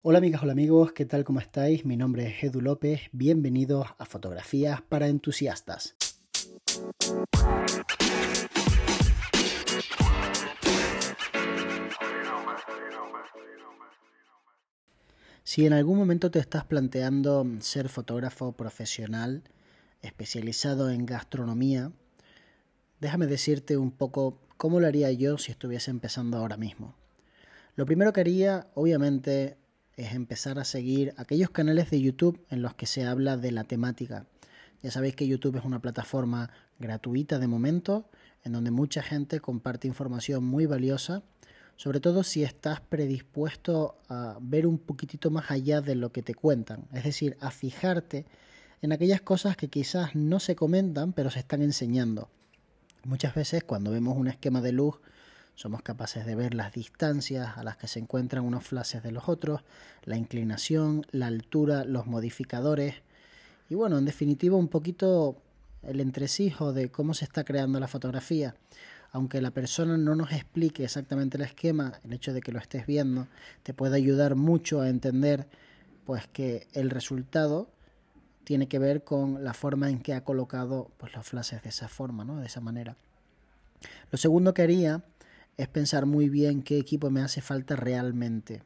Hola amigas, hola amigos, ¿qué tal? ¿Cómo estáis? Mi nombre es Edu López, bienvenidos a Fotografías para Entusiastas. Si en algún momento te estás planteando ser fotógrafo profesional especializado en gastronomía, déjame decirte un poco cómo lo haría yo si estuviese empezando ahora mismo. Lo primero que haría, obviamente, es empezar a seguir aquellos canales de YouTube en los que se habla de la temática. Ya sabéis que YouTube es una plataforma gratuita de momento, en donde mucha gente comparte información muy valiosa, sobre todo si estás predispuesto a ver un poquitito más allá de lo que te cuentan, es decir, a fijarte en aquellas cosas que quizás no se comentan, pero se están enseñando. Muchas veces cuando vemos un esquema de luz somos capaces de ver las distancias a las que se encuentran unos flashes de los otros, la inclinación, la altura, los modificadores y bueno, en definitiva un poquito el entresijo de cómo se está creando la fotografía. Aunque la persona no nos explique exactamente el esquema, el hecho de que lo estés viendo te puede ayudar mucho a entender pues que el resultado tiene que ver con la forma en que ha colocado pues, los flashes de esa forma, ¿no? de esa manera. Lo segundo que haría es pensar muy bien qué equipo me hace falta realmente.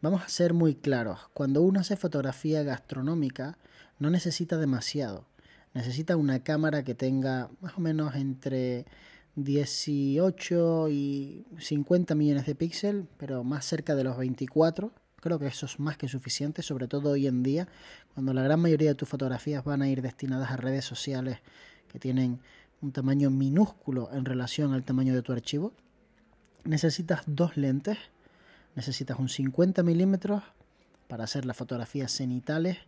Vamos a ser muy claros, cuando uno hace fotografía gastronómica no necesita demasiado, necesita una cámara que tenga más o menos entre 18 y 50 millones de píxeles, pero más cerca de los 24. Creo que eso es más que suficiente, sobre todo hoy en día, cuando la gran mayoría de tus fotografías van a ir destinadas a redes sociales que tienen un tamaño minúsculo en relación al tamaño de tu archivo necesitas dos lentes. Necesitas un 50 milímetros para hacer las fotografías cenitales,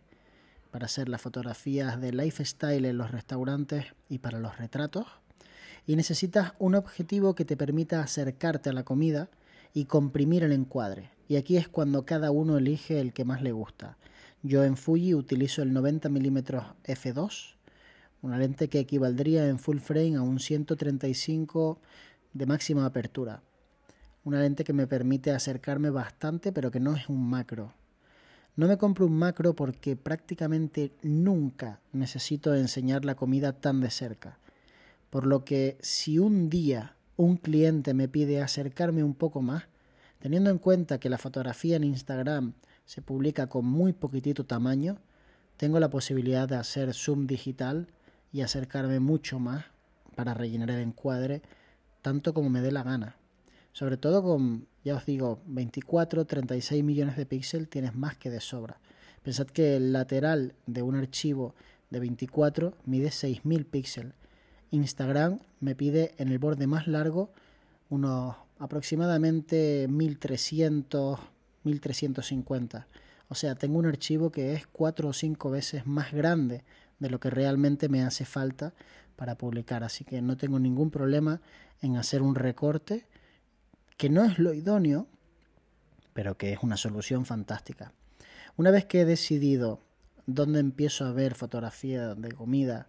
para hacer las fotografías de lifestyle en los restaurantes y para los retratos. Y necesitas un objetivo que te permita acercarte a la comida y comprimir el encuadre. Y aquí es cuando cada uno elige el que más le gusta. Yo en Fuji utilizo el 90 mm f2, una lente que equivaldría en full frame a un 135 de máxima apertura una lente que me permite acercarme bastante, pero que no es un macro. No me compro un macro porque prácticamente nunca necesito enseñar la comida tan de cerca. Por lo que si un día un cliente me pide acercarme un poco más, teniendo en cuenta que la fotografía en Instagram se publica con muy poquitito tamaño, tengo la posibilidad de hacer zoom digital y acercarme mucho más para rellenar el encuadre tanto como me dé la gana. Sobre todo con, ya os digo, 24, 36 millones de píxeles tienes más que de sobra. Pensad que el lateral de un archivo de 24 mide 6000 píxeles. Instagram me pide en el borde más largo unos aproximadamente 1300, 1350. O sea, tengo un archivo que es 4 o 5 veces más grande de lo que realmente me hace falta para publicar. Así que no tengo ningún problema en hacer un recorte que no es lo idóneo, pero que es una solución fantástica. Una vez que he decidido dónde empiezo a ver fotografía de comida,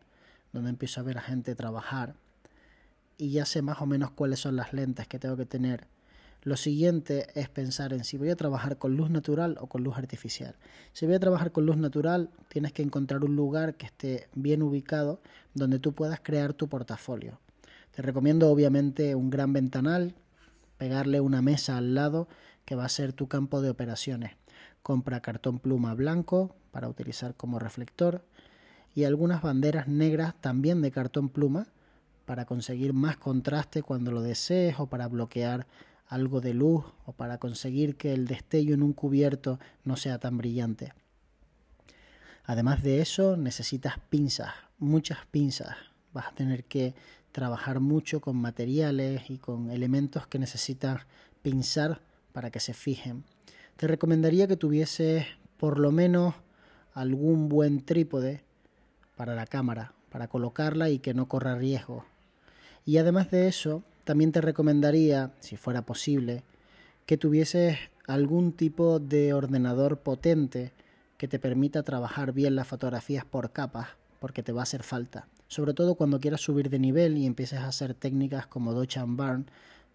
dónde empiezo a ver a gente trabajar, y ya sé más o menos cuáles son las lentes que tengo que tener, lo siguiente es pensar en si voy a trabajar con luz natural o con luz artificial. Si voy a trabajar con luz natural, tienes que encontrar un lugar que esté bien ubicado donde tú puedas crear tu portafolio. Te recomiendo obviamente un gran ventanal pegarle una mesa al lado que va a ser tu campo de operaciones. Compra cartón pluma blanco para utilizar como reflector y algunas banderas negras también de cartón pluma para conseguir más contraste cuando lo desees o para bloquear algo de luz o para conseguir que el destello en un cubierto no sea tan brillante. Además de eso, necesitas pinzas, muchas pinzas. Vas a tener que trabajar mucho con materiales y con elementos que necesitas pinzar para que se fijen. Te recomendaría que tuvieses por lo menos algún buen trípode para la cámara, para colocarla y que no corra riesgo. Y además de eso, también te recomendaría, si fuera posible, que tuvieses algún tipo de ordenador potente que te permita trabajar bien las fotografías por capas, porque te va a hacer falta sobre todo cuando quieras subir de nivel y empieces a hacer técnicas como Dodge and Burn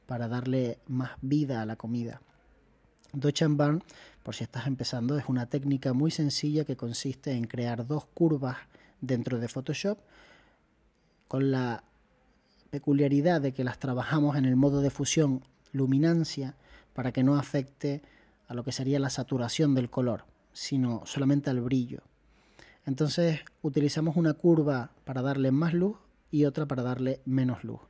para darle más vida a la comida. Dodge and Burn por si estás empezando, es una técnica muy sencilla que consiste en crear dos curvas dentro de Photoshop con la peculiaridad de que las trabajamos en el modo de fusión luminancia para que no afecte a lo que sería la saturación del color, sino solamente al brillo. Entonces utilizamos una curva para darle más luz y otra para darle menos luz.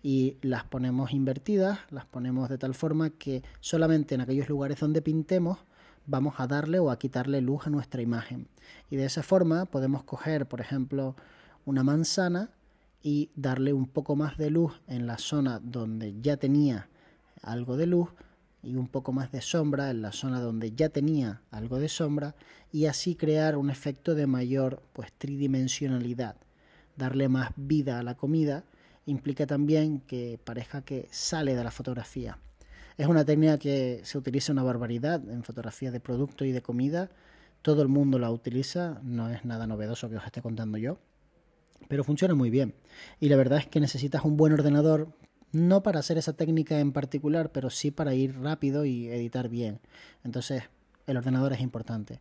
Y las ponemos invertidas, las ponemos de tal forma que solamente en aquellos lugares donde pintemos vamos a darle o a quitarle luz a nuestra imagen. Y de esa forma podemos coger, por ejemplo, una manzana y darle un poco más de luz en la zona donde ya tenía algo de luz y un poco más de sombra en la zona donde ya tenía algo de sombra y así crear un efecto de mayor pues tridimensionalidad. Darle más vida a la comida implica también que parezca que sale de la fotografía. Es una técnica que se utiliza una barbaridad en fotografía de producto y de comida. Todo el mundo la utiliza, no es nada novedoso que os esté contando yo, pero funciona muy bien. Y la verdad es que necesitas un buen ordenador no para hacer esa técnica en particular, pero sí para ir rápido y editar bien. Entonces, el ordenador es importante.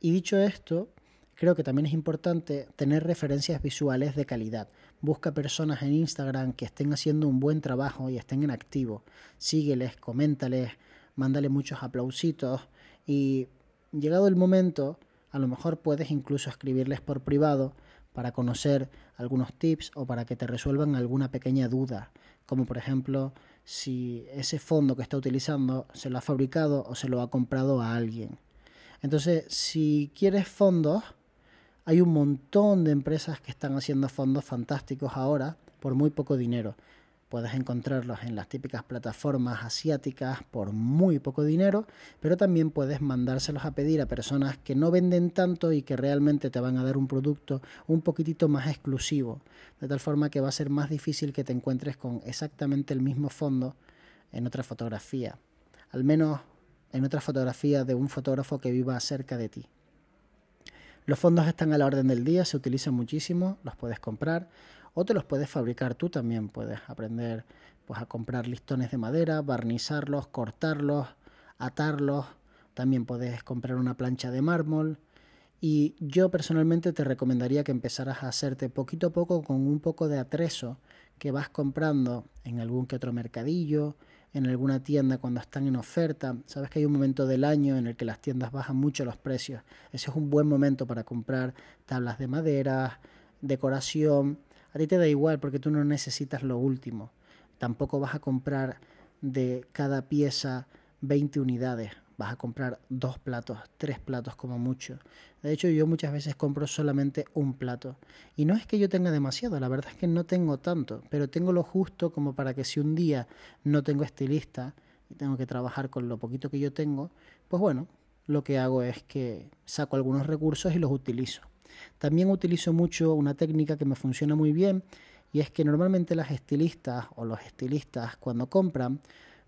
Y dicho esto, creo que también es importante tener referencias visuales de calidad. Busca personas en Instagram que estén haciendo un buen trabajo y estén en activo. Sígueles, coméntales, mándale muchos aplausitos y llegado el momento, a lo mejor puedes incluso escribirles por privado para conocer algunos tips o para que te resuelvan alguna pequeña duda como por ejemplo si ese fondo que está utilizando se lo ha fabricado o se lo ha comprado a alguien. Entonces, si quieres fondos, hay un montón de empresas que están haciendo fondos fantásticos ahora por muy poco dinero. Puedes encontrarlos en las típicas plataformas asiáticas por muy poco dinero, pero también puedes mandárselos a pedir a personas que no venden tanto y que realmente te van a dar un producto un poquitito más exclusivo, de tal forma que va a ser más difícil que te encuentres con exactamente el mismo fondo en otra fotografía, al menos en otra fotografía de un fotógrafo que viva cerca de ti. Los fondos están a la orden del día, se utilizan muchísimo, los puedes comprar o te los puedes fabricar tú también, puedes aprender pues a comprar listones de madera, barnizarlos, cortarlos, atarlos, también puedes comprar una plancha de mármol y yo personalmente te recomendaría que empezaras a hacerte poquito a poco con un poco de atrezo que vas comprando en algún que otro mercadillo, en alguna tienda cuando están en oferta. Sabes que hay un momento del año en el que las tiendas bajan mucho los precios. Ese es un buen momento para comprar tablas de madera, decoración, a ti te da igual porque tú no necesitas lo último. Tampoco vas a comprar de cada pieza 20 unidades. Vas a comprar dos platos, tres platos como mucho. De hecho, yo muchas veces compro solamente un plato. Y no es que yo tenga demasiado, la verdad es que no tengo tanto, pero tengo lo justo como para que si un día no tengo estilista y tengo que trabajar con lo poquito que yo tengo, pues bueno, lo que hago es que saco algunos recursos y los utilizo. También utilizo mucho una técnica que me funciona muy bien y es que normalmente las estilistas o los estilistas cuando compran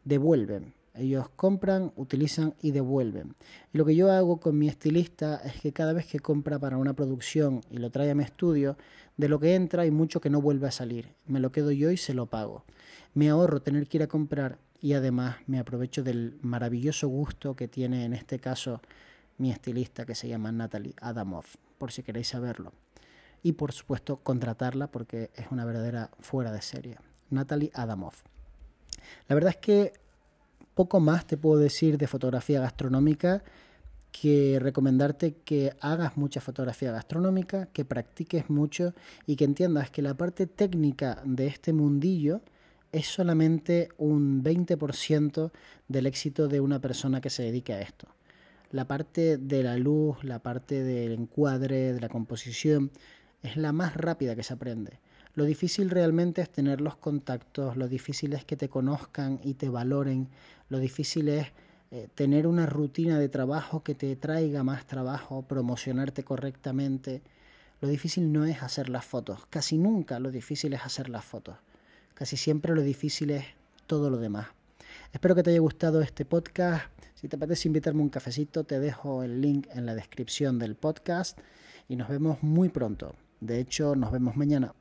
devuelven. Ellos compran, utilizan y devuelven. Y lo que yo hago con mi estilista es que cada vez que compra para una producción y lo trae a mi estudio, de lo que entra hay mucho que no vuelve a salir. Me lo quedo yo y se lo pago. Me ahorro tener que ir a comprar y además me aprovecho del maravilloso gusto que tiene en este caso mi estilista que se llama Natalie Adamov por si queréis saberlo. Y por supuesto contratarla porque es una verdadera fuera de serie. Natalie Adamov. La verdad es que poco más te puedo decir de fotografía gastronómica que recomendarte que hagas mucha fotografía gastronómica, que practiques mucho y que entiendas que la parte técnica de este mundillo es solamente un 20% del éxito de una persona que se dedique a esto la parte de la luz, la parte del encuadre, de la composición, es la más rápida que se aprende. Lo difícil realmente es tener los contactos, lo difícil es que te conozcan y te valoren, lo difícil es eh, tener una rutina de trabajo que te traiga más trabajo, promocionarte correctamente. Lo difícil no es hacer las fotos, casi nunca lo difícil es hacer las fotos, casi siempre lo difícil es todo lo demás. Espero que te haya gustado este podcast. Si te apetece invitarme un cafecito, te dejo el link en la descripción del podcast y nos vemos muy pronto. De hecho, nos vemos mañana.